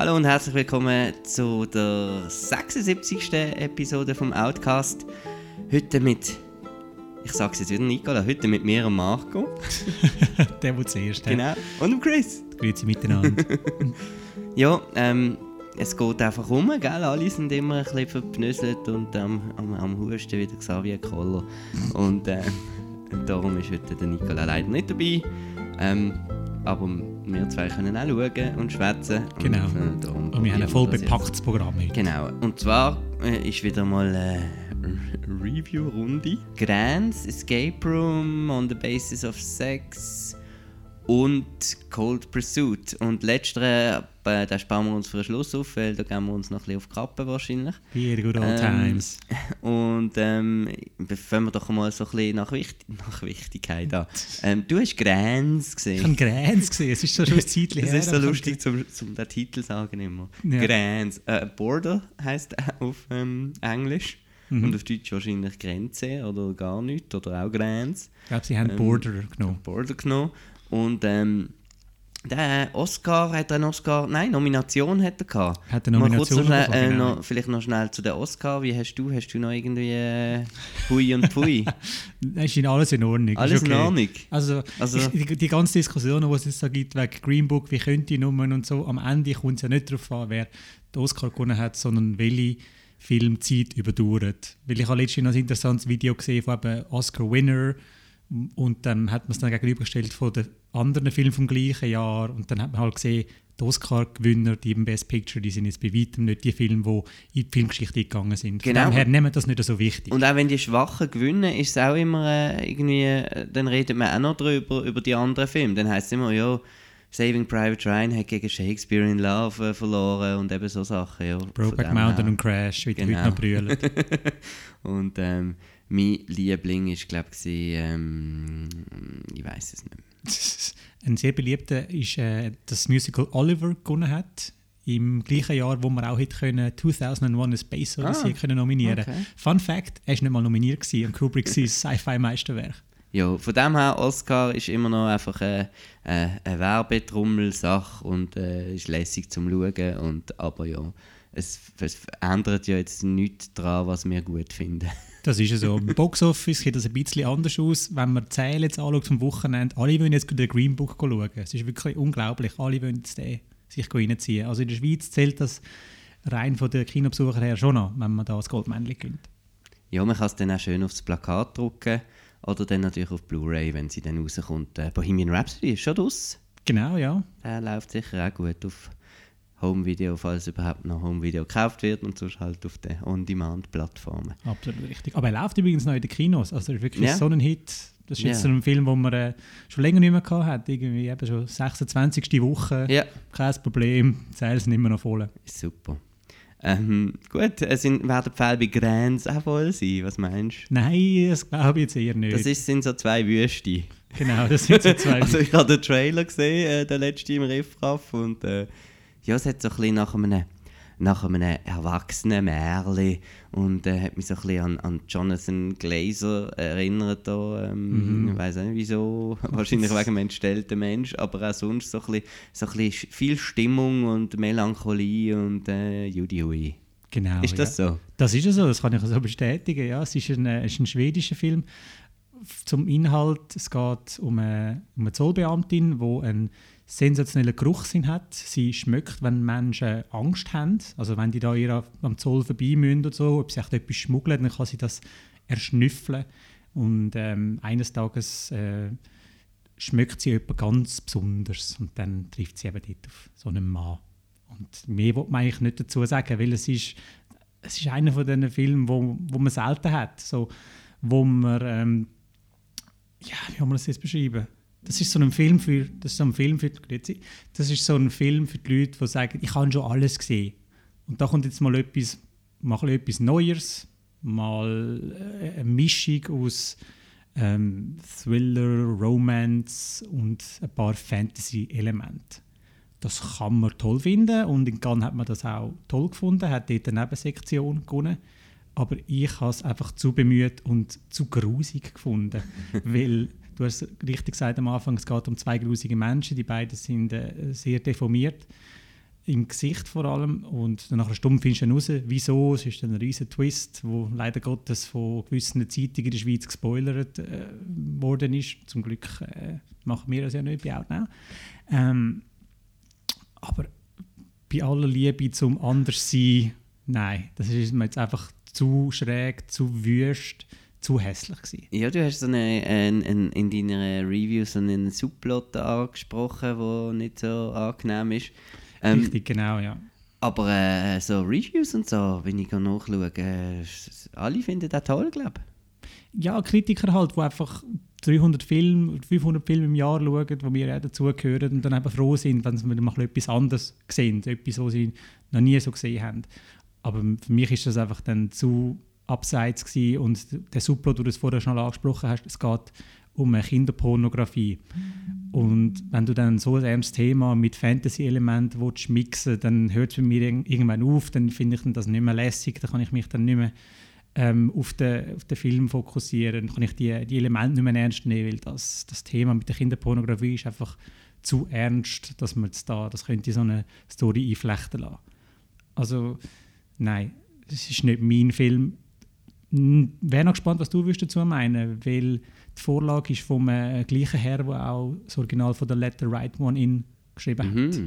Hallo und herzlich willkommen zu der 76. Episode vom Outcast. Heute mit, ich sage es jetzt wieder, Nicola, heute mit mir und Marco. der, der zuerst hat. Genau. Und dem Chris. Grüezi miteinander. ja, ähm, es geht einfach rum, gell? Alle sind immer ein bisschen verpnüsselt und ähm, am, am Husten wie der Xavier Koller. Und äh, darum ist heute der Nicola leider nicht dabei. Ähm, aber wir zwei können auch schauen und schwätzen. Genau. Und, äh, und wir haben ein voll bepacktes Programm heute. Genau. Und zwar äh, ist wieder mal eine Review-Runde. Grants Escape Room on the Basis of Sex und Cold Pursuit. Und letztere, äh, den sparen wir uns für den Schluss auf, weil da gehen wir uns noch ein bisschen auf die Kappe wahrscheinlich. Very good old ähm, times. Und ähm, fangen wir doch mal so ein bisschen nach, Wicht nach Wichtigkeit an. Ähm, du hast Gräns gesehen. Ich habe Gräns gesehen, es ist so schon ein Zeitchen her. Es ist so lustig, zum, zum den Titel sagen immer. Ja. Gräns. Äh, Border heisst auf ähm, Englisch. Mhm. Und auf Deutsch wahrscheinlich Grenze oder gar nichts oder auch Grenz. Ich glaube, sie haben ähm, Border genommen. Border genommen. Und ähm, der Oscar, hat er einen Oscar, nein, Nomination hat er gehabt. Hat eine Nomination noch schnell, äh, genau. noch, Vielleicht noch schnell zu den Oscar, wie hast du, hast du noch irgendwie äh, Hui und Pui? ist in alles in Ordnung. Alles okay. in Ordnung? Also, also ich, die, die ganze Diskussion, die es jetzt da gibt, wegen Green Book, wie könnte die Nummern und so, am Ende kommt es ja nicht darauf an, wer den Oscar gewonnen hat, sondern welche Filmzeit überdauert. Weil ich habe letztens noch ein interessantes Video gesehen von einem Oscar-Winner, und dann hat man es dann gegenübergestellt von den anderen Filmen vom gleichen Jahr. Und dann hat man halt gesehen, die Oscar-Gewinner, die im Best Picture, die sind jetzt bei weitem nicht die Filme, die in die Filmgeschichte gegangen sind. Genau. Von daher nehmen das nicht so wichtig. Und auch wenn die Schwachen gewinnen, ist es auch immer äh, irgendwie, äh, dann redet man auch noch drüber, über die anderen Filme. Dann heißt es immer, ja, Saving Private Ryan hat gegen Shakespeare in Love äh, verloren und eben so Sachen. Ja, Brokeback Mountain und Crash, wie die genau. heute noch brüllen. und ähm, mein Liebling ist, glaube ich, ähm, ich weiß es nicht mehr. Ein sehr beliebter ist äh, das Musical Oliver gewonnen hat. Im gleichen Jahr, wo wir auch hätte können 2001 A Space Odyssey ah, können nominieren okay. Fun Fact, er war nicht mal nominiert gewesen, und Kubrick sein Sci-Fi-Meisterwerk. Ja, von dem her, Oscar ist immer noch einfach eine, eine, eine Werbetrommelsache und äh, ist lässig zum Schauen. Und, aber ja, es, es ändert ja jetzt nichts daran, was wir gut finden. Das ist ja so. Im Boxoffice sieht das ein bisschen anders aus. Wenn man die Zähle jetzt anschaut vom Wochenende, alle wollen jetzt den Green Book schauen. Es ist wirklich unglaublich. Alle wollen jetzt den sich reinziehen. Also in der Schweiz zählt das rein von den Kinobesuchern her schon noch, wenn man da das Goldmännchen gönnt. Ja, man kann es dann auch schön aufs Plakat drucken oder dann natürlich auf Blu-ray, wenn sie dann rauskommt. Äh, Bohemian Rhapsody ist schon draus. Genau, ja. Der läuft sicher auch gut auf Home Video, falls überhaupt noch Home Video gekauft wird und sonst halt auf den On-Demand-Plattformen. Absolut richtig. Aber er läuft übrigens noch in den Kinos. Also ist wirklich ja. so ein Hit. Das ist jetzt ja. so ein Film, den man äh, schon länger nicht mehr gehabt hat. Irgendwie eben schon 26. Woche. Ja. Kein Problem. Die Sales sind immer noch voll. Super. Ähm, gut, es sind, werden die Fälle bei Grenz auch voll sein, was meinst du? Nein, das glaube ich jetzt eher nicht. Das ist, sind so zwei Wüste. Genau, das sind so zwei Also ich habe den Trailer gesehen, äh, der letzte im Riffraff und äh, ja, es hat so ein bisschen nach einem, nach einem erwachsenen Märli und äh, hat mich so ein bisschen an, an Jonathan Glazer erinnert. Da, ähm, mhm. Ich weiß nicht wieso, wahrscheinlich wegen einem entstellten Mensch, aber auch sonst so ein bisschen, so ein bisschen viel Stimmung und Melancholie und äh, Judy Hui. Genau. Ist das ja. so? Das ist ja so, das kann ich so bestätigen. Ja, es ist ein, äh, ist ein schwedischer Film. Zum Inhalt, es geht um eine, um eine Zollbeamtin, die ein sensationellen Geruchssinn hat. Sie schmeckt, wenn Menschen Angst haben, also wenn die da ihr am Zoll vorbei müssen oder so, ob sie echt etwas schmuggeln, dann kann sie das erschnüffeln. Und ähm, eines Tages äh, schmeckt sie jemand ganz besonders und dann trifft sie eben dort auf so einen Mann. Und mehr will man eigentlich nicht dazu sagen, weil es ist, es ist einer von diesen Filmen, wo, wo man selten hat, so, wo man, ähm, ja, wie kann man das jetzt beschreiben? Das ist so ein Film für, das ist so ein Film für, das ist so ein Film für die Leute, die sagen, ich habe schon alles gesehen. Und da kommt jetzt mal etwas, mal etwas Neues, mal äh, eine Mischung aus ähm, Thriller, Romance und ein paar Fantasy-Elemente. Das kann man toll finden und in Cannes hat man das auch toll gefunden, hat dort eine Nebensektion gewonnen. Aber ich habe es einfach zu bemüht und zu grusig gefunden, weil Du hast richtig gesagt am Anfang, es geht um zwei grusige Menschen, die beiden sind äh, sehr deformiert. im Gesicht vor allem. Und dann Stunde findest du raus, wieso. Es ist ein riesen Twist, wo leider Gottes von gewissen Zeitungen in der Schweiz gespoilert äh, worden ist. Zum Glück äh, machen wir das ja nicht bei Outnow. Ähm, aber bei aller Liebe zum Anderssein, nein, das ist mir jetzt einfach zu schräg, zu wüst, zu hässlich gewesen. Ja, du hast so eine, ein, ein, in deiner Review so einen Subplot angesprochen, der nicht so angenehm ist. Ähm, Richtig, genau, ja. Aber äh, so Reviews und so, wenn ich nachschaue, äh, alle finden das toll, glaube ich. Ja, Kritiker halt, die einfach 300 Filme, 500 Filme im Jahr schauen, wo wir auch dazugehören und dann eben froh sind, wenn sie mal etwas anderes sehen, etwas, was sie noch nie so gesehen haben. Aber für mich ist das einfach dann zu abseits gewesen. und der Subplot, du vorher schon angesprochen hast, es geht um Kinderpornografie. Und wenn du dann so ein ernstes Thema mit Fantasy-Elementen mixen dann hört es bei mir irgendwann auf, dann finde ich das nicht mehr lässig, dann kann ich mich dann nicht mehr ähm, auf, den, auf den Film fokussieren, dann kann ich die, die Elemente nicht mehr ernst nehmen, weil das, das Thema mit der Kinderpornografie ist einfach zu ernst, dass man jetzt da, das könnte so eine Story einflechten lassen. Also nein, das ist nicht mein Film. Wäre noch gespannt, was du dazu meinen weil die Vorlage ist vom äh, gleichen Herr, der auch das Original von der Letter Right One in geschrieben mhm. hat.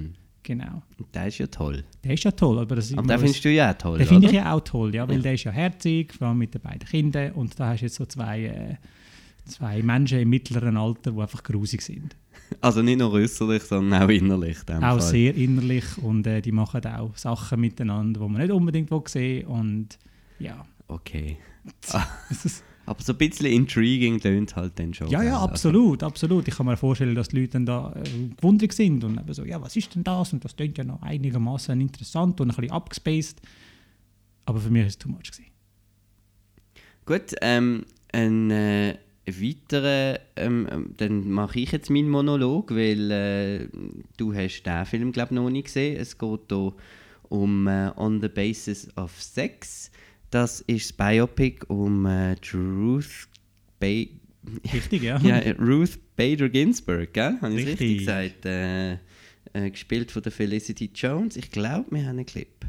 Genau. Der ist ja toll. Der ist ja toll. Aber, das aber den findest du ja auch toll, Den finde ich ja auch toll, ja, weil ja. der ist ja herzig, vor allem mit den beiden Kindern. Und da hast du jetzt so zwei, äh, zwei Menschen im mittleren Alter, die einfach grusig sind. Also nicht nur äußerlich, sondern auch innerlich. Auch Fall. sehr innerlich und äh, die machen auch Sachen miteinander, die man nicht unbedingt sehen will. Und ja. Okay. Aber so ein bisschen intriguing tönt halt dann schon. Ja, ja, also absolut, also. absolut. Ich kann mir vorstellen, dass die Leute dann da äh, gewundert sind und eben so, ja, was ist denn das? Und das klingt ja noch einigermaßen interessant und ein bisschen abgespaced. Aber für mich war es too much. Gewesen. Gut, ähm, ein äh, weiterer, ähm, ähm, dann mache ich jetzt meinen Monolog, weil äh, du hast den Film, glaube ich, noch nicht gesehen. Es geht hier um äh, On the Basis of Sex. Das ist das Biopic um äh, Ruth Bader. Richtig, ja. ja. Ruth Bader Ginsburg, gell? Habe ich richtig gesagt? Äh, äh, gespielt von der Felicity Jones. Ich glaube, wir haben einen Clip.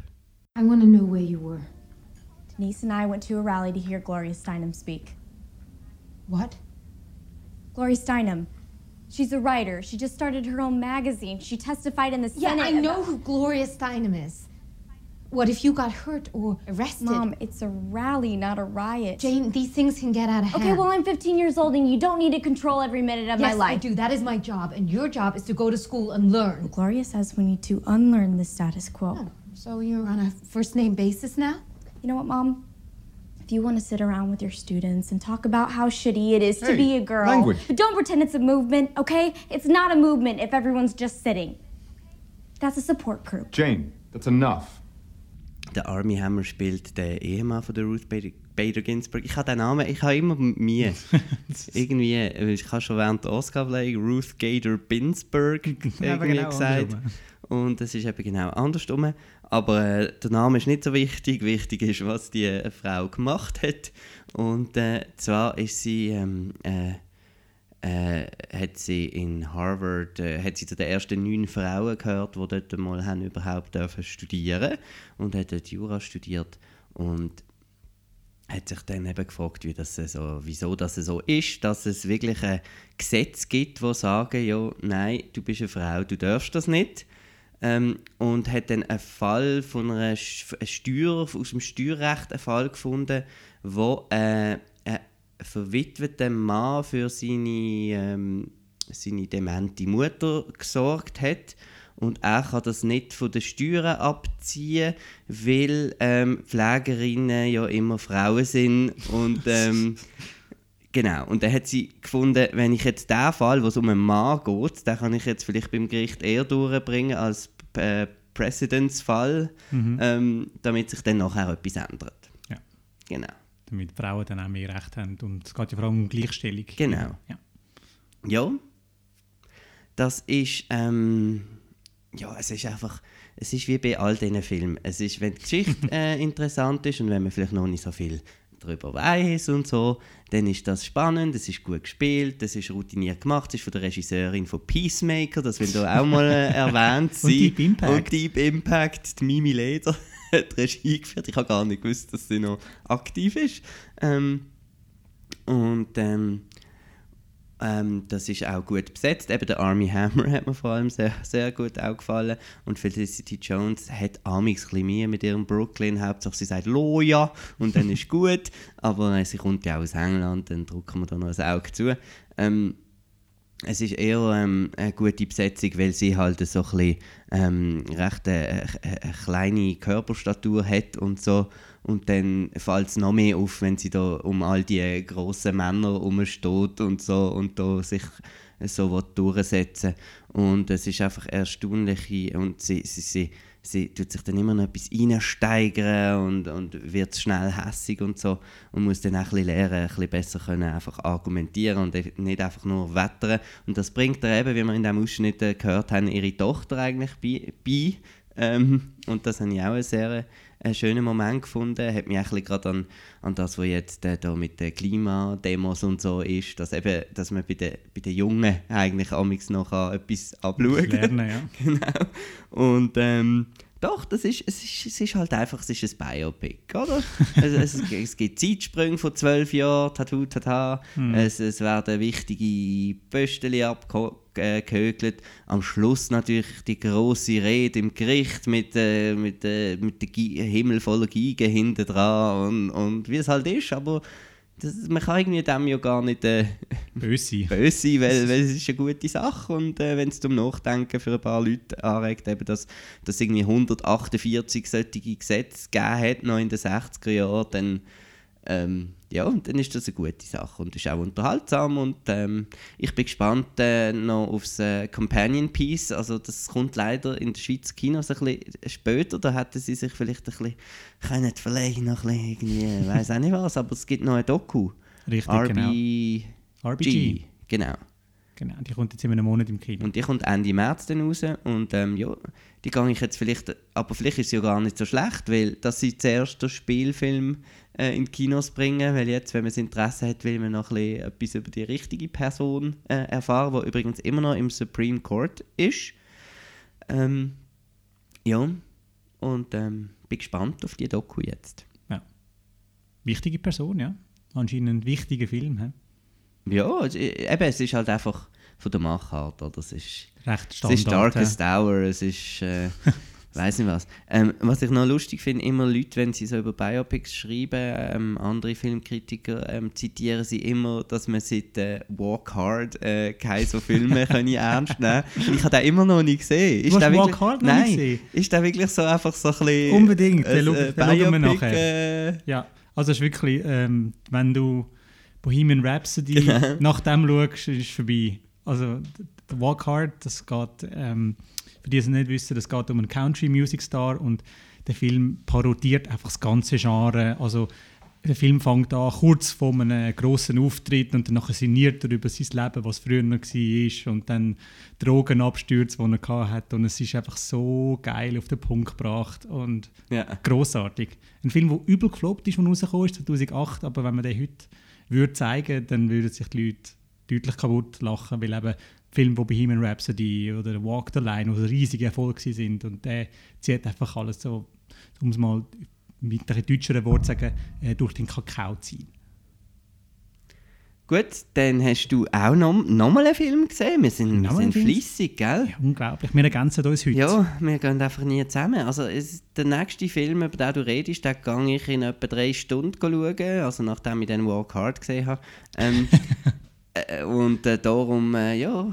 I want to know where you were. Denise and I went to a rally to hear Gloria Steinem speak. What? Gloria Steinem. She's a writer. She just started her own magazine. She testified in the Senate. Yeah, I know who Gloria Steinem is. What if you got hurt or arrested? Mom, it's a rally, not a riot. Jane, these things can get out of hand. Okay, well, I'm 15 years old and you don't need to control every minute of yes, my life. Yes, I do. That is my job. And your job is to go to school and learn. Well, Gloria says we need to unlearn the status quo. Oh, so you're on a first name basis now? You know what, Mom? If you want to sit around with your students and talk about how shitty it is hey, to be a girl, language. but don't pretend it's a movement, okay? It's not a movement if everyone's just sitting. That's a support group. Jane, that's enough. Der Army Hammer spielt den Ehemann von der Ruth Bader, Bader Ginsburg. Ich habe den Namen, ich habe immer Mühe. irgendwie, ich habe schon während der Oscar-Verleihung Ruth Gader Ginsburg irgendwie genau gesagt. Und das ist eben genau andersrum. Aber äh, der Name ist nicht so wichtig. Wichtig ist, was die äh, Frau gemacht hat. Und äh, zwar ist sie ähm, äh, hat sie in Harvard äh, hat sie zu den ersten neun Frauen gehört, die dort mal haben überhaupt dürfen studieren und hat dort Jura studiert und hat sich dann eben gefragt, wie das so, wieso das so ist, dass es wirklich ein Gesetz gibt, wo sagen, ja, nein, du bist eine Frau, du darfst das nicht. Ähm, und hat dann einen Fall von einer Steuer, aus dem Steuerrecht einen Fall gefunden, wo äh, verwitweter Mann für seine, ähm, seine demente Mutter gesorgt hat. Und er kann das nicht von den Steuern abziehen, weil ähm, Pflegerinnen ja immer Frauen sind. Und, ähm, genau. Und dann hat sie gefunden, wenn ich jetzt den Fall, wo es um einen Mann geht, den kann ich jetzt vielleicht beim Gericht eher durchbringen als äh, Präzedenzfall, mhm. ähm, damit sich dann nachher etwas ändert. Ja. Genau damit Frauen dann auch mehr Recht haben. Und es geht ja vor allem um Gleichstellung. Genau. Ja. ja. Das ist, ähm, ja, es ist einfach, es ist wie bei all diesen Filmen. Es ist, wenn die Geschichte äh, interessant ist und wenn man vielleicht noch nicht so viel er darüber weiss und so, dann ist das spannend, es ist gut gespielt, es ist routiniert gemacht, es ist von der Regisseurin von Peacemaker, das will da auch mal äh, erwähnt sein. Und Deep Impact. Und Deep Impact, die Mimi Leder hat Regie geführt. Ich habe gar nicht gewusst, dass sie noch aktiv ist. Ähm, und ähm, ähm, das ist auch gut besetzt. Eben der Army Hammer hat mir vor allem sehr, sehr gut auch gefallen. Und Felicity Jones hat bisschen Mühe mit ihrem Brooklyn. Hauptsache sie sagt «Loja» und dann ist gut. Aber äh, sie kommt ja aus England, dann drücken wir da noch ein Auge zu. Ähm, es ist eher ähm, eine gute Besetzung, weil sie halt so ein bisschen, ähm, recht eine, eine, eine kleine Körperstatur hat und so. Und dann fällt es noch mehr auf, wenn sie da um all die grossen Männer herumsteht und so und da sich so durchsetzen Und es ist einfach erstaunlich und sie, sie, sie, sie tut sich dann immer noch etwas reinsteigern und, und wird schnell hässig und so und muss dann auch ein bisschen lernen, ein bisschen besser können einfach argumentieren und nicht einfach nur wettern. Und das bringt ihr eben, wie wir in diesem Ausschnitt gehört haben, ihre Tochter eigentlich bei. bei. Ähm, und das habe ich auch eine sehr einen schönen Moment gefunden. Hat mich auch gerade an, an das, was jetzt äh, da mit den Klimademos und so ist, dass, eben, dass man bei den, bei den Jungen eigentlich amigs noch etwas abschauen kann. ja. genau. Und ähm, doch, das ist, es, ist, es ist halt einfach es ist ein Biopic, oder? also, es, es, gibt Zeitsprünge von zwölf Jahren, Tattoo, Tata. Hm. Es, es werden wichtige Pöstchen abgehökelt. Am Schluss natürlich die große Rede im Gericht mit, äh, mit, äh, mit der Himmel voller Giga hinten dran und, und wie es halt ist, aber das, man kann irgendwie dem ja gar nicht äh, böse. sein, weil, weil es ist eine gute Sache. Und äh, wenn es zum Nachdenken für ein paar Leute anregt, eben, dass es irgendwie 148 solche Gesetze gegeben hat, noch in den 60er Jahren, dann ähm, ja, dann ist das eine gute Sache und ist auch unterhaltsam und ähm, ich bin gespannt äh, noch aufs äh, Companion Piece, also das kommt leider in der Schweiz Kinos ein bisschen später, da hätten sie sich vielleicht ein bisschen können verlegen, noch ein bisschen irgendwie, weiß auch nicht was, aber es gibt noch ein Doku. Richtig, RB genau. RBG. Genau. Genau, die kommt jetzt in einem Monat im Kino. Und die kommt Ende März dann raus und ähm, ja, die gehe ich jetzt vielleicht, aber vielleicht ist sie ja gar nicht so schlecht, weil das ist zuerst der Spielfilm äh, in die Kinos bringen, weil jetzt, wenn man das Interesse hat, will man noch ein bisschen etwas über die richtige Person äh, erfahren, die übrigens immer noch im Supreme Court ist. Ähm, ja, und ähm, bin gespannt auf die Doku jetzt. Ja. Wichtige Person, ja. Anscheinend ein wichtiger Film. He? Ja, also, eben, es ist halt einfach von der Machart, oder? Es ist, Recht Standard, es ist Darkest ja. Hour, es ist... Äh, weiß nicht was. Ähm, was ich noch lustig finde, immer Leute, wenn sie so über Biopics schreiben, ähm, andere Filmkritiker ähm, zitieren sie immer, dass man seit äh, Walk Hard äh, keine so Filme können ernst nehmen Ich habe den immer noch nicht gesehen. Ist du hast Walk wirklich, Hard noch nein, nicht gesehen? Ist der wirklich so einfach so ein bisschen... Unbedingt, äh, den, äh, schauen wir nachher. Äh, ja, also es ist wirklich, ähm, wenn du Bohemian Rhapsody genau. nach dem schaust, ist vorbei. Also der Walk Hard, das geht... Ähm, für die es nicht wissen, es geht um einen Country Music Star und der Film parodiert einfach das ganze Genre. Also der Film fängt an kurz vor einem grossen Auftritt und dann sinniert er über sein Leben, was früher noch war und dann Drogenabstürze, die er hatte und es ist einfach so geil auf den Punkt gebracht und ja. großartig. Ein Film, der übel gefloppt ist, der rausgekommen ist 2008, aber wenn man den heute würde zeigen, dann würden sich die Leute deutlich kaputt lachen, weil eben Filme wie Bohemian Rhapsody oder Walk the Line, die riesige Erfolge sind und der zieht einfach alles so, um es mal mit einem deutscheren Wort zu sagen, äh, durch den Kakao ziehen. Gut, dann hast du auch noch, noch mal einen Film gesehen. Wir sind, wir sind fleissig, gell? Ja, unglaublich. Wir ergänzen uns heute. Ja, wir gehen einfach nie zusammen. Also es, der nächste Film, über den du redest, den gehe ich in etwa drei Stunden schauen, also nachdem ich den Walk Hard gesehen habe. Ähm, Äh, und äh, darum, äh, ja,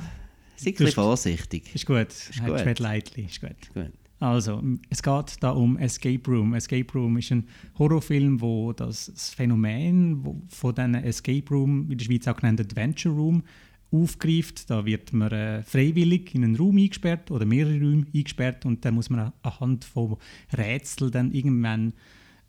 sei ein vorsichtig. Ist gut. Ist gut. Ist lightly. Ist gut. Also, es geht da um Escape Room. Escape Room ist ein Horrorfilm, wo das, Phänomen wo, von diesen Escape Room, in der Schweiz auch genannt Adventure Room, aufgreift. Da wird man äh, freiwillig in einen Raum eingesperrt oder mehrere Räume eingesperrt und dann muss man anhand von Rätseln dann irgendwann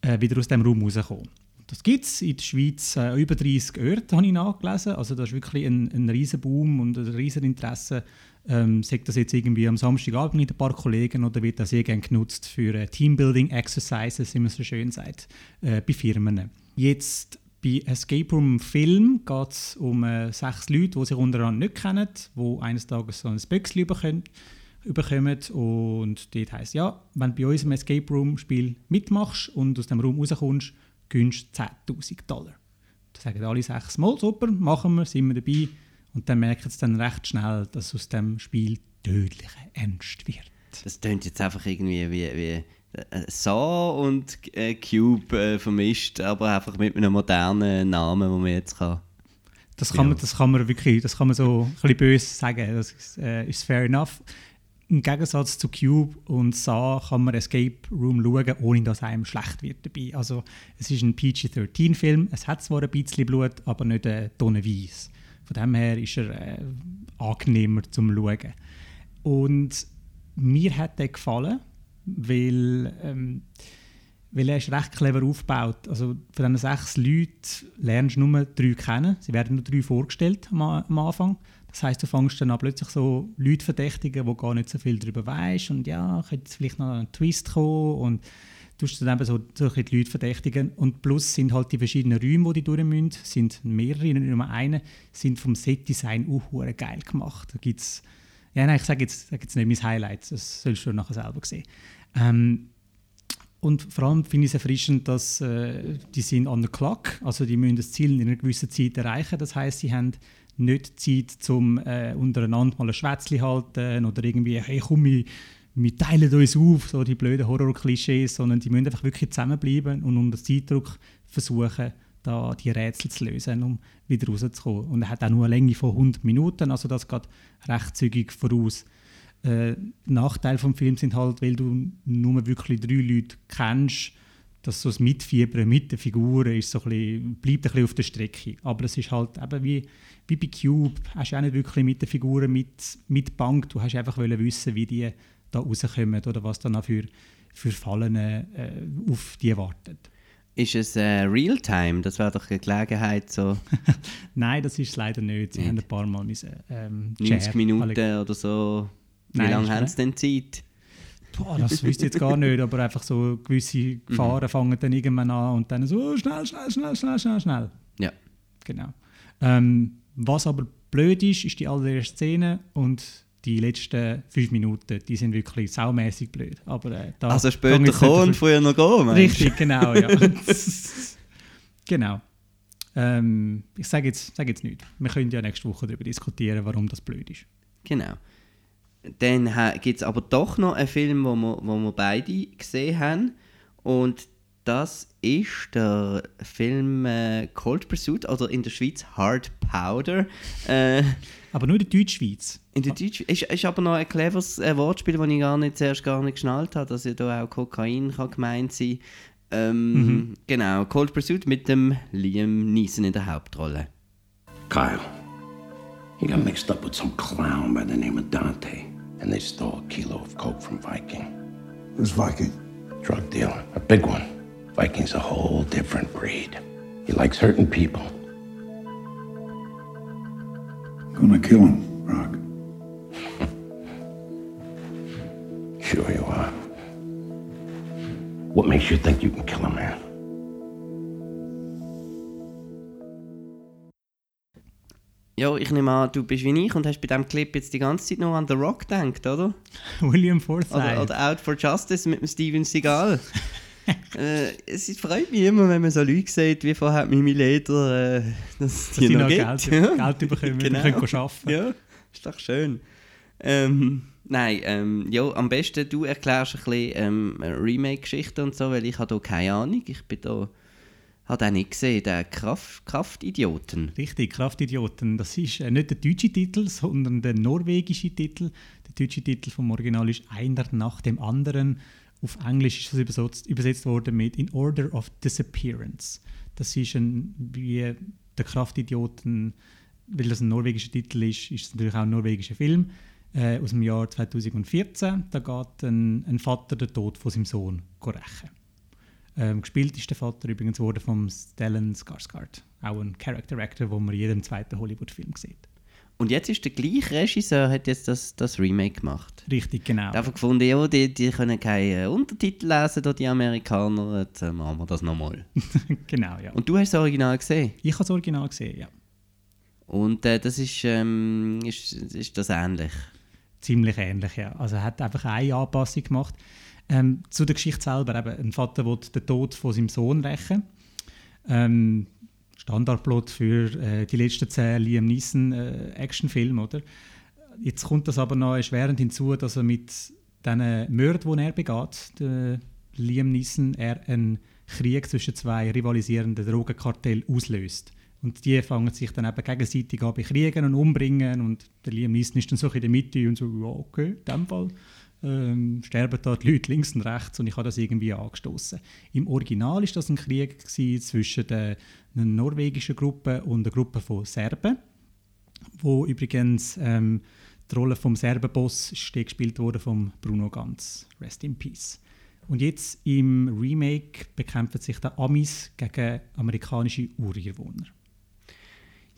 äh, wieder aus dem Raum rauskommen. Das gibt es in der Schweiz äh, über 30 Orte, habe ich nachgelesen. Also das ist wirklich ein, ein riesen Boom und ein riesen Interesse. Ähm, sagt das jetzt irgendwie am Samstagabend mit ein paar Kollegen oder wird das sehr gerne genutzt für äh, Teambuilding-Exercises, wie man so schön sagt, äh, bei Firmen. Jetzt bei Escape Room Film geht es um äh, sechs Leute, die sich untereinander nicht kennen, die eines Tages so ein Büchsel bekommen, bekommen und dort heisst ja, wenn du bei uns im Escape Room Spiel mitmachst und aus dem Raum rauskommst, gönnst du 10'000 Dollar. Da sagen alle sechs Mal, super, machen wir, sind wir dabei und dann merken sie dann recht schnell, dass aus dem Spiel tödliche Ernst wird. Das klingt jetzt einfach irgendwie wie, wie äh, Saw und äh, Cube äh, vermischt, aber einfach mit einem modernen Namen, den man jetzt kann. Das kann, ja. man, das kann man wirklich, das kann man so ein bisschen böse sagen, das ist, äh, ist fair enough. Im Gegensatz zu Cube und Saw kann man Escape Room schauen, ohne dass einem schlecht wird dabei. Also es ist ein PG-13-Film, es hat zwar ein bisschen Blut, aber nicht eine Tonne Weiss. Von dem her ist er äh, angenehmer zum Schauen. Und mir hat der gefallen weil, ähm, weil er ist recht clever aufgebaut. Also von diesen sechs Leuten lernst du nur drei kennen. Sie werden nur drei vorgestellt am, am Anfang. Das heißt, du fängst dann an plötzlich so Leute verdächtigen, die gar nicht so viel darüber weißt und ja, könnte vielleicht noch ein Twist kommen und du dann eben so, so die Leute verdächtigen und plus sind halt die verschiedenen Räume, die die durch müssen, sind mehrere, nicht nur eine, sind vom Setdesign auch geil gemacht. Da gibt's ja, nein, ich sage jetzt, sag jetzt nicht mein Highlight, das sollst du nachher selber sehen. Ähm, und vor allem finde ich es erfrischend, dass äh, die sind on the clock, also die müssen das Ziel in einer gewissen Zeit erreichen. Das heißt, sie haben nicht Zeit, zum äh, untereinander mal ein Schwätzchen halten oder irgendwie, hey komm, wir, wir teilen uns auf, so die blöden Horror-Klischees, sondern die müssen einfach wirklich zusammenbleiben und unter Zeitdruck versuchen, da die Rätsel zu lösen, um wieder rauszukommen. Und er hat auch nur eine Länge von 100 Minuten, also das geht recht zügig voraus. Äh, Nachteil vom Film sind halt, weil du nur wirklich drei Leute kennst, dass so das Mitfiebern mit den Figuren ist so ein bisschen, bleibt ein bisschen auf der Strecke. Aber es ist halt eben wie, wie bei Cube, hast du auch nicht wirklich mit den Figuren mit, mitbankt, du hast einfach wissen, wie die da rauskommen oder was dann auch für, für Fallen äh, auf die warten. Ist es äh, Realtime? Das wäre doch eine Gelegenheit so. Nein, das ist leider nicht. Sie nicht. haben ein paar Mal müssen, ähm, 90 Minuten oder so. Wie lange haben sie denn Zeit? Boah, das wüsste ich jetzt gar nicht, aber einfach so gewisse Gefahren mhm. fangen dann irgendwann an und dann so oh, schnell, schnell, schnell, schnell, schnell, schnell. Ja. Genau. Ähm, was aber blöd ist, ist die allererste Szene und die letzten fünf Minuten, die sind wirklich saumäßig blöd. Aber, äh, da also später kommen und früher noch gehen, Richtig, genau, ja. genau. Ähm, ich sage jetzt, sag jetzt nichts. Wir können ja nächste Woche darüber diskutieren, warum das blöd ist. Genau. Dann gibt es aber doch noch einen Film, wo wir, wo wir beide gesehen haben. Und das ist der Film äh, Cold Pursuit oder in der Schweiz Hard Powder. Äh, aber nur in der Deutschschweiz. In der Deutschschweiz. Ist, ist aber noch ein cleveres äh, Wortspiel, das ich gar nicht, zuerst gar nicht geschnallt habe, dass ja da auch Kokain kann gemeint sein ähm, mhm. Genau, Cold Pursuit mit dem Liam Neeson in der Hauptrolle. Kyle, he got mixed up with some clown by the name of Dante, and they stole a kilo of coke from Viking. Who's Viking? Drug dealer, a big one. Viking's a whole different breed. He likes hurting people. Gonna kill him, Rock. sure you are. What makes you think you can kill a man? Ja, ich nehme an, du bist wie ich und hast bei diesem Clip jetzt die ganze Zeit noch an The Rock gedacht, oder? William Forsythe. Oder, oder Out for Justice mit dem Steven Seagal. äh, es freut mich immer, wenn man so Leute sagt, wie vorher Mimi Leder, äh, dass die noch, noch Geld, ja. Geld bekommen, genau. können arbeiten Ja, ist doch schön. Ähm, nein, ähm, ja, am besten du erklärst ein bisschen ähm, Remake-Geschichte und so, weil ich habe da keine Ahnung. Ich bin da habe auch nicht gesehen, der Kraft, Kraftidioten. Richtig, Kraftidioten. Das ist äh, nicht der deutsche Titel, sondern der norwegische Titel. Der deutsche Titel vom Original ist Einer nach dem anderen. Auf Englisch ist das übersetzt, übersetzt worden mit In Order of Disappearance. Das ist ein, wie der Kraftidioten, weil das ein norwegischer Titel ist, ist es natürlich auch ein norwegischer Film äh, aus dem Jahr 2014. Da geht ein, ein Vater den Tod von seinem Sohn rächen. Ähm, gespielt ist der Vater übrigens worden von Stellan Skarsgård, auch ein Character Actor, wo man in jedem zweiten Hollywood-Film sieht. Und jetzt ist der gleiche Regisseur, hat jetzt das, das Remake gemacht. Richtig, genau. Ich habe einfach gefunden, ja, die, die können keine Untertitel lesen, die Amerikaner, jetzt äh, machen wir das nochmal. genau, ja. Und du hast das Original gesehen. ich habe das Original gesehen, ja. Und äh, das ist, ähm, ist, ist das ähnlich. Ziemlich ähnlich, ja. Also er hat einfach eine Anpassung gemacht. Ähm, zu der Geschichte selber, eben, ein Vater will den Tod von seinem Sohn rächen. Ähm, Standardplot für äh, die letzten zehn Liam Neeson äh, Actionfilme, oder? Jetzt kommt das aber noch erschwerend hinzu, dass er mit diesen Mörden, die er begeht, Liam Neeson, er einen Krieg zwischen zwei rivalisierenden Drogenkartellen auslöst. Und die fangen sich dann eben gegenseitig an bekriegen und umbringen und der Liam Neeson ist dann so in der Mitte und so, ja okay, in dem Fall ähm, sterben da die Leute links und rechts und ich habe das irgendwie angestoßen. Im Original ist das ein Krieg zwischen der, einer norwegischen Gruppe und einer Gruppe von Serben, wo übrigens ähm, die Rolle vom Serbenboss gespielt wurde von Bruno Ganz. Rest in Peace. Und jetzt im Remake bekämpfen sich die Amis gegen amerikanische Ureinwohner.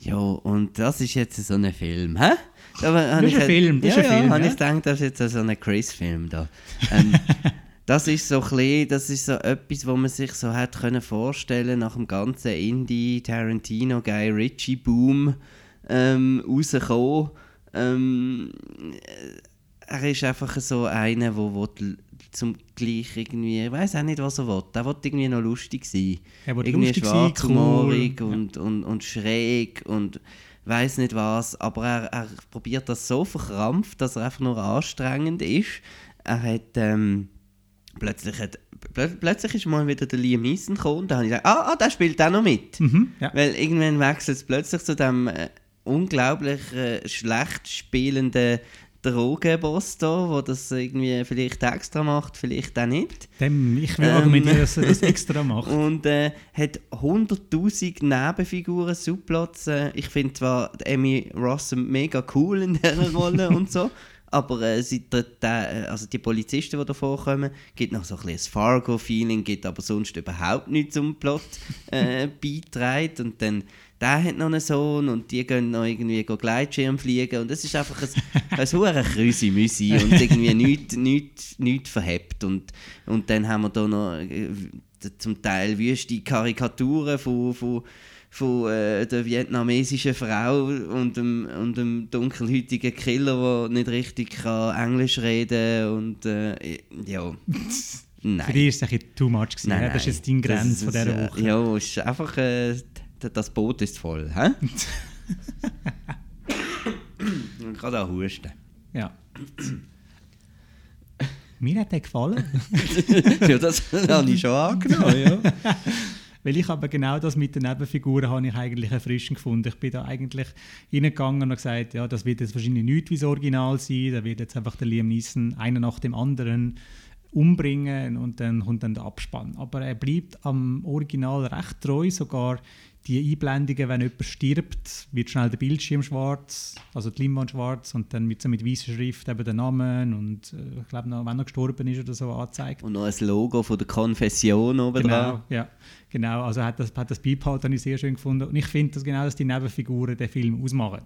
Ja, und das ist jetzt so ein Film, hä? Da, Das ist ein Film, das ja, ist ein ja, Film, habe ja. ich gedacht, das ist jetzt so ein Chris-Film da. Ähm, das ist so ein bisschen, das ist so etwas, wo man sich so hat können vorstellen nach dem ganzen Indie, Tarantino, Guy Ritchie Boom ähm, rausgekommen. Ähm, äh, er ist einfach so einer, wo, wo die- zum gleich irgendwie, ich weiß auch nicht, was er will. Er will irgendwie noch lustig sein. Er will irgendwie lustig sein, cool, ja. und, und, und schräg und weiß nicht was. Aber er, er probiert das so verkrampft, dass er einfach nur anstrengend ist. Er hat ähm, plötzlich hat, plö plötzlich ist mal wieder der Liam Neeson gekommen und da habe ich gesagt, ah, ah, der spielt auch noch mit. Mhm, ja. Weil irgendwann wechselt es plötzlich zu dem äh, unglaublich äh, schlecht spielenden Drogenboss da, wo das irgendwie vielleicht extra macht, vielleicht auch nicht. Dem, ich will Ähm. argumentieren, dass er das extra macht. Und äh, hat 100'000 Nebenfiguren, Subplots. Äh, ich finde zwar Amy Rossum mega cool in dieser Rolle und so, aber äh, sie, der, der, äh, also die Polizisten, die da vorkommen, gibt noch so ein bisschen Fargo-Feeling, gibt aber sonst überhaupt nichts zum Plot äh, beiträgt. Und dann der hat noch einen Sohn und die gehen noch irgendwie Gleitschirm fliegen und es ist einfach ein, ein hure Krüsi Müsi und irgendwie nichts nicht, nicht verhebt und, und dann haben wir da noch äh, zum Teil wüste Karikaturen von, von, von äh, der vietnamesischen Frau und dem, und dem dunkelhäutigen Killer, der nicht richtig kann Englisch reden und äh, ja, nein. Für dich ist es ein bisschen too much gewesen. ja? Das ist jetzt deine Das Grenze von ist, dieser äh, Woche. Ja, es ist einfach, äh, das Boot ist voll. Hä? ich kann da husten. Ja. Mir hat der gefallen. ja, das habe ich schon angenommen. Ja. Weil ich aber genau das mit den Nebenfiguren habe ich eigentlich erfrischend gefunden. Ich bin da eigentlich hineingegangen und gesagt, ja, das wird jetzt wahrscheinlich nicht wie das Original sein. Da wird jetzt einfach der Liam Neeson einer nach dem anderen umbringen und dann kommt dann der Abspann. Aber er bleibt am Original recht treu, sogar die Einblendungen, wenn jemand stirbt, wird schnell der Bildschirm schwarz, also die Leinwand schwarz und dann mit, so mit weißer Schrift eben der Name und äh, ich glaube noch, wenn er gestorben ist oder so angezeigt. Und noch ein Logo von der Konfession oben Genau, dran. ja, genau. Also hat das, hat das beibehalten, habe ich sehr schön gefunden. Und ich finde das genau, dass die Nebenfiguren den Film ausmachen.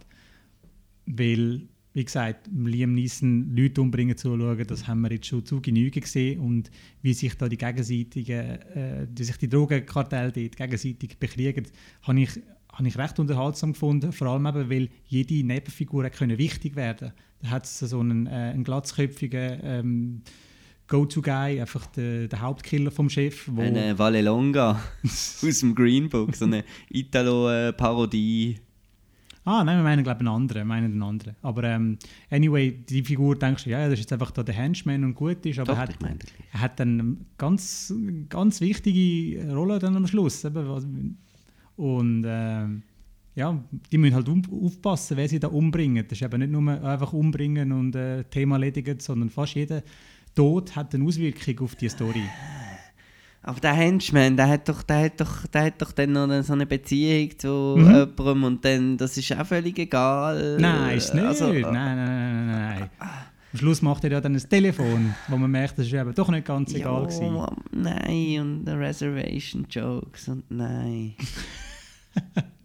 Weil, wie gesagt, Liam Neeson Leute umbringen zuschauen, das haben wir jetzt schon zu Genüge gesehen. Und wie sich da die gegenseitigen, äh, wie sich die Drogenkartelle dort gegenseitig bekriegen, habe ich, habe ich recht unterhaltsam gefunden. Vor allem eben, weil jede Nebenfigur können wichtig werden Da hat es so einen, äh, einen glatzköpfigen ähm, Go-To-Guy, einfach der, der Hauptkiller vom Chef. Wo, Eine Vallelonga aus dem Green Book, so eine Italo-Parodie. Ah, nein, wir meinen, glaube ich, einen anderen. Wir meinen einen anderen. Aber ähm, anyway, die Figur denkst du, ja, das ist jetzt einfach da der Henchman und gut ist, aber Doch, er hat, er hat dann eine ganz, ganz wichtige Rolle dann am Schluss. Und ähm, ja, die müssen halt um, aufpassen, wer sie da umbringen. Das ist eben nicht nur einfach umbringen und äh, Thema erledigen, sondern fast jeder Tod hat eine Auswirkung auf die Story. Aber der Henchman, der hat doch, der hat doch, der hat doch dann noch eine- so eine Beziehung zu Mhm. jemandem und dann, das ist auch völlig egal. Nein, ist nicht. Also, nein, nein, nein, nein, nein. Am Schluss macht er ja dann ein Telefon, wo man merkt, das ist eben doch nicht ganz egal ja, gewesen. Nein, und Reservation Jokes und nein.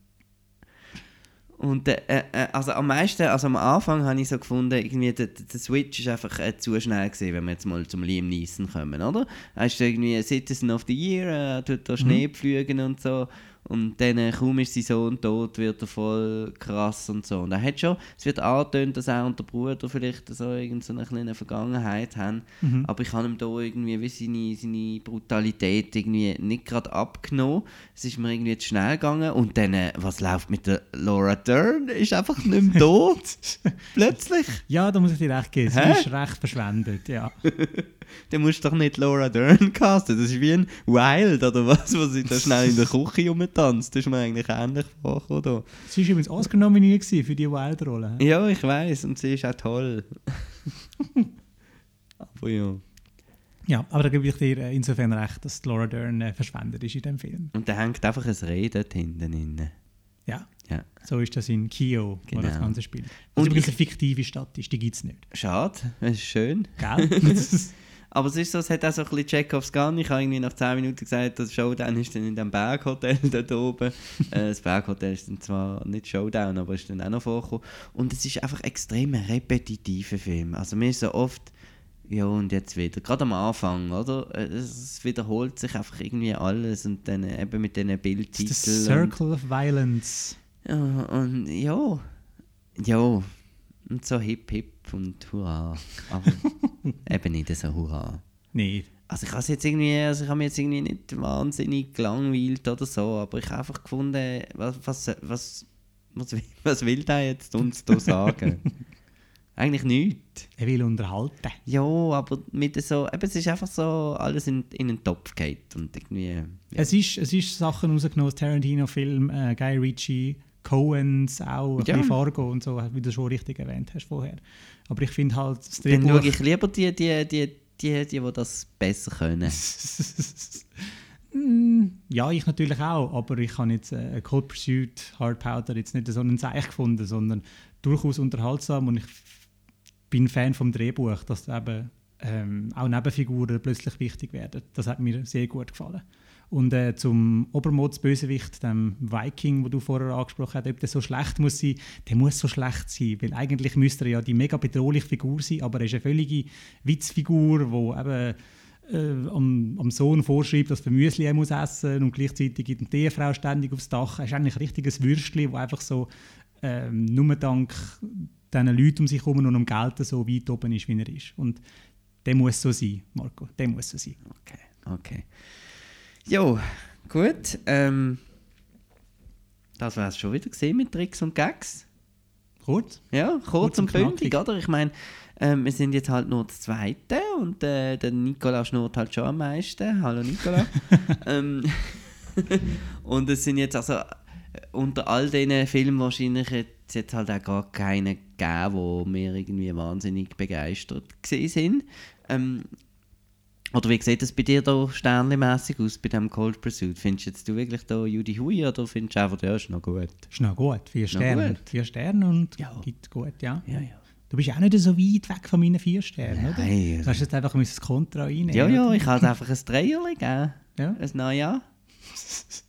Und äh, äh, also am meisten, also am Anfang habe ich so gefunden, irgendwie der, der Switch ist einfach äh, zu schnell gewesen, wenn wir jetzt mal zum Liam Neeson kommen, oder? Er ist irgendwie Citizen of the Year, er tut da Schnee pflügen und so. Und dann äh, kaum ist sein Sohn tot, wird er voll krass und so. Und er hat schon, es wird angetönt, dass er und der Bruder vielleicht so irgend so eine kleine Vergangenheit haben. Aber ich habe ihm da irgendwie wie seine, seine Brutalität irgendwie nicht gerade abgenommen. Es ist mir irgendwie zu schnell gegangen. Und dann, äh, was läuft mit der Laura Dern? Ist einfach nicht mehr tot. Plötzlich. Ja, da muss ich dir recht geben. Sie Hä? ist recht verschwendet, ja. Dann musst du doch nicht Laura Dern casten. Das ist wie ein Wild oder was, wo sie da schnell in der Küche rumtanzt. Das ist mir eigentlich ähnlich vorgekommen. Sie war übrigens Oscar nominiert für die Wild-Rolle. Ja, ich weiß und sie ist auch toll. Aber ja. Ja, aber da gebe ich dir äh, insofern recht, dass Laura Dern äh, verschwendet ist in dem Film. Und da hängt einfach ein dort hinten drin. Ja, Ja. so ist das in Kio, wo das Genau. Ganze spielt. Und übrigens eine fiktive Stadt ist, die gibt es nicht. Schade, es ist schön. Gell? Aber es ist so, es hat auch so ein bisschen Chekhovs Gun. Ich habe irgendwie nach 10 Minuten gesagt, das Showdown ist dann in dem Berghotel dort oben. äh, das Berghotel ist dann zwar nicht Showdown, aber ist dann auch noch vorgekommen. Und es ist einfach extrem repetitiver Film. Also mir ist so oft, ja und jetzt wieder, gerade am Anfang, oder? Äh, Es wiederholt sich einfach irgendwie alles und dann äh, eben mit diesen Bildtiteln. Circle of Violence. Ja, und ja, ja, und so hip hip und hurra. Aber eben nicht so hurra. Nee. Also ich habe jetzt irgendwie, also ich habe mich jetzt irgendwie nicht wahnsinnig gelangweilt oder so, aber ich habe einfach gefunden, was, was, was, was, will- was will der jetzt uns da sagen? Eigentlich nichts. Er will unterhalten. Ja, aber mit so, eben, es ist einfach so alles in, in einen Topf geht und irgendwie, ja. Es, ist, es ist Sachen rausgenommen aus Tarantino-Film, äh, Guy Ritchie, Coens auch, ein Ja. bisschen Fargo und so, wie du schon richtig erwähnt hast vorher. Aber ich finde halt, das Dann Drehbuch... schaue ich lieber die, die, die, die, die, die das besser können. Ja, ich natürlich auch, aber ich habe jetzt äh, Cold Pursuit, Hard Powder jetzt nicht so einen Zeich gefunden, sondern durchaus unterhaltsam und ich bin Fan vom Drehbuch, dass eben ähm, auch Nebenfiguren plötzlich wichtig werden. Das hat mir sehr gut gefallen. Und äh, zum Obermods-Bösewicht, dem Viking, wo du vorher angesprochen hast, ob der so schlecht muss sein, der muss so schlecht sein, weil eigentlich müsste er ja die mega bedrohliche Figur sein, aber er ist eine völlige Witzfigur, die eben äh, am, am Sohn vorschreibt, dass er Müsli er muss essen und gleichzeitig gibt die Ehefrau ständig aufs Dach. Er ist eigentlich ein richtiges Würstchen, wo einfach so ähm, nur dank diesen Leuten um sich herum und um Geld so weit oben ist, wie er ist. Und der muss so sein, Marco. Der muss so sein. Okay, okay. Jo, gut. Ähm, das war es schon wieder gesehen mit Tricks und Gags. Kurz? Ja, kurz, und bündig, oder? Ich meine, ähm, wir sind jetzt halt nur das Zweite und äh, der Nikola schnurrt halt schon am meisten. Hallo Nikola. ähm, und es sind jetzt also äh, unter all diesen Filmen wahrscheinlich jetzt, jetzt halt auch gar keine gegeben, wo wir irgendwie wahnsinnig begeistert gewesen sind. Ähm, oder wie sieht das bei dir da sternenmässig aus bei dem Cold Pursuit? Findest jetzt du wirklich da Judy Hui oder findest du einfach, ja, ist noch gut? Ist noch gut. Vier Sterne. Vier Sterne und Ja. gibt gut, ja. Ja, ja. Du bist auch nicht so weit weg von meinen vier Sternen, oder? Nein, Du hast jetzt einfach das Kontra reinnehmen. Ja, ja, oder? ich habe einfach ein Dreierli gegeben. Ja. Ein Neujahr.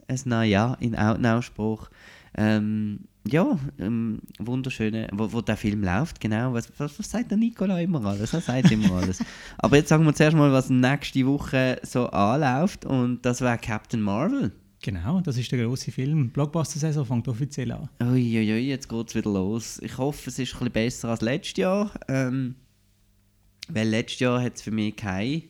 Ein Neujahr in Outnow-Spruch. Ähm, ja, ähm, wunderschöne, wo, wo der Film läuft, genau. Was, was, was sagt der Nicola immer alles? Er sagt immer alles. Aber jetzt sagen wir zuerst mal, was nächste Woche so anläuft. Und das wäre Captain Marvel. Genau, das ist der grosse Film. Blockbuster-Saison fängt offiziell an. Uiuiui, jetzt geht es wieder los. Ich hoffe, es ist ein bisschen besser als letztes Jahr. Ähm, weil letztes Jahr hat es für mich kein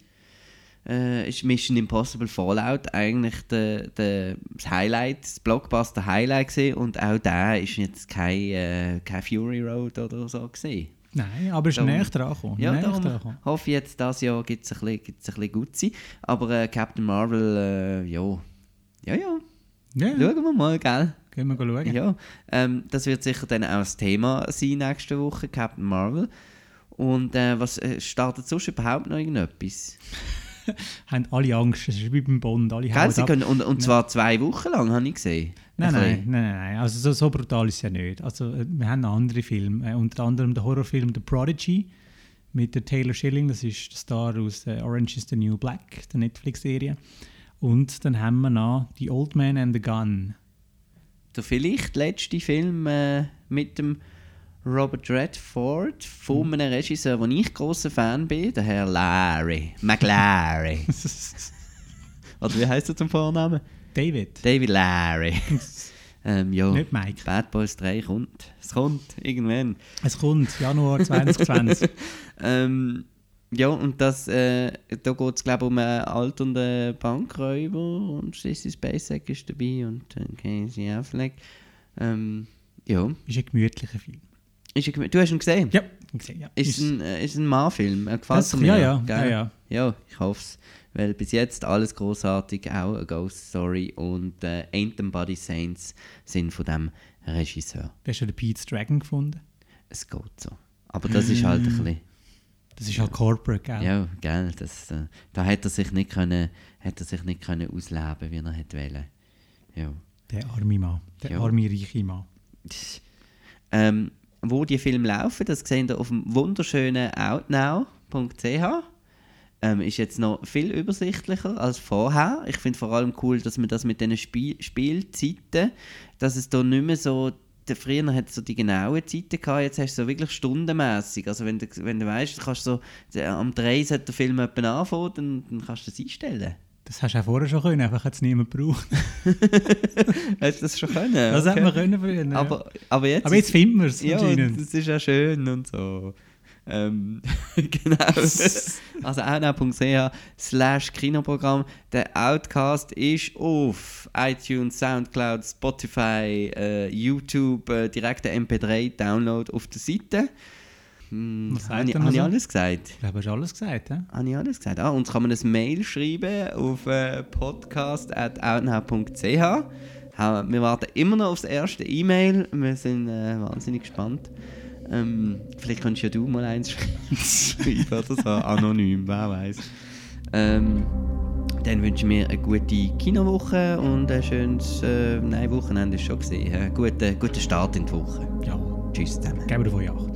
äh, ist Mission Impossible Fallout eigentlich der, der, das Highlight, das Blockbuster-Highlight gewesen. Und auch der ist jetzt kein, äh, kein Fury Road oder so gewesen. Nein, aber es ist näher dran gekommen. Ja, dran darum hoffe ich jetzt, dieses Jahr gibt es ein bisschen, gibt's ein bisschen gut sein. Aber äh, Captain Marvel, äh, ja. Ja, ja. Ja, Schauen wir mal, gell? gehen wir schauen. Ja, ähm, das wird sicher dann auch das Thema sein nächste Woche, Captain Marvel. Und äh, was äh, startet sonst überhaupt noch irgendetwas? Haben alle Angst, es ist wie beim Bond. Alle Gell, sie können, und, und zwar zwei Wochen lang, habe ich gesehen. Nein, nein, nein, nein. Also so, so brutal ist es ja nicht. Also, äh, wir haben noch andere Filme, äh, unter anderem den Horrorfilm The Prodigy mit der Taylor Schilling, das ist der Star aus äh, Orange is the New Black, der Netflix-Serie. Und dann haben wir noch The Old Man and the Gun. der vielleicht letzte Film äh, mit dem Robert Redford von Mhm. einem Regisseur, wo ich großer Fan bin, der Herr Larry. McLary. Oder wie heißt er zum Vornamen? David. David Larry. ähm, ja, Nicht Mike. Bad Boys 3 kommt. Es kommt irgendwann. Es kommt Januar 2020. Ähm, ja, und das, äh, da geht es, glaube ich, um einen alternden Bankräuber und Sissy Spacek ist dabei und äh, Casey Affleck. Ähm, ja, ist ein gemütlicher Film. Ist ein, du hast ihn gesehen? Ja, gesehen, ja. Ist ein, äh, ist ein Mann-Film? Er gefällt Das- mir, ja, ja, ja, ja. Ja, ich hoffe es. Weil bis jetzt alles großartig, auch eine Ghost Story und äh, Ain't Them Body Saints sind von dem Regisseur. Hast du den Pete's Dragon gefunden? Es geht so. Aber das ist halt ein bisschen... Das ist halt Corporate, gell? Ja, gell, das, äh, da hätte er sich nicht können, hätte er sich nicht können ausleben, wie er hätte wollen. Ja. Der arme Mann. Der Ja. arme, reiche Mann. Ähm, wo die Filme laufen, das seht ihr auf dem wunderschönen outnow.ch. Ähm, ist jetzt noch viel übersichtlicher als vorher. Ich finde vor allem cool, dass man das mit diesen Spiel Spielzeiten, dass es da nicht mehr so der früher hat so die genauen Zeiten gehabt, jetzt hast du so wirklich stundenmäßig. Also wenn du, wenn du weißt, du kannst so, der- am 3 sollte der Film etwa anfangen, dann, dann kannst du das einstellen. Das hast du auch vorher schon können, einfach hat es niemand gebraucht. Hast du das schon können? Das Okay. hätte man können früher. ja. Aber, aber jetzt, Aber jetzt finden wir es ja, anscheinend. das ist ja schön und so. Ähm, genau. also outnow.ch slash Kinoprogramm. Der Outcast ist auf iTunes, Soundcloud, Spotify, äh, YouTube, äh, direkter MP3-Download auf der Seite. Hm, Habe ich, hab ich alles gesagt? Ich glaube, du hast alles gesagt. He? Habe ich alles gesagt? Ah, uns kann man ein Mail schreiben auf äh, podcast.outnow.ch. Wir warten immer noch aufs erste E-Mail. Wir sind äh, wahnsinnig gespannt. Ähm, vielleicht kannst ja du mal eins schreiben oder so, anonym, wer weiß. Ähm, dann wünschen wir eine gute Kinowoche und ein schönes äh, nein, Wochenende ist schon gesehen. Einen guten, guten Start in die Woche. Ja, Tschüss zusammen. geben wir davon acht.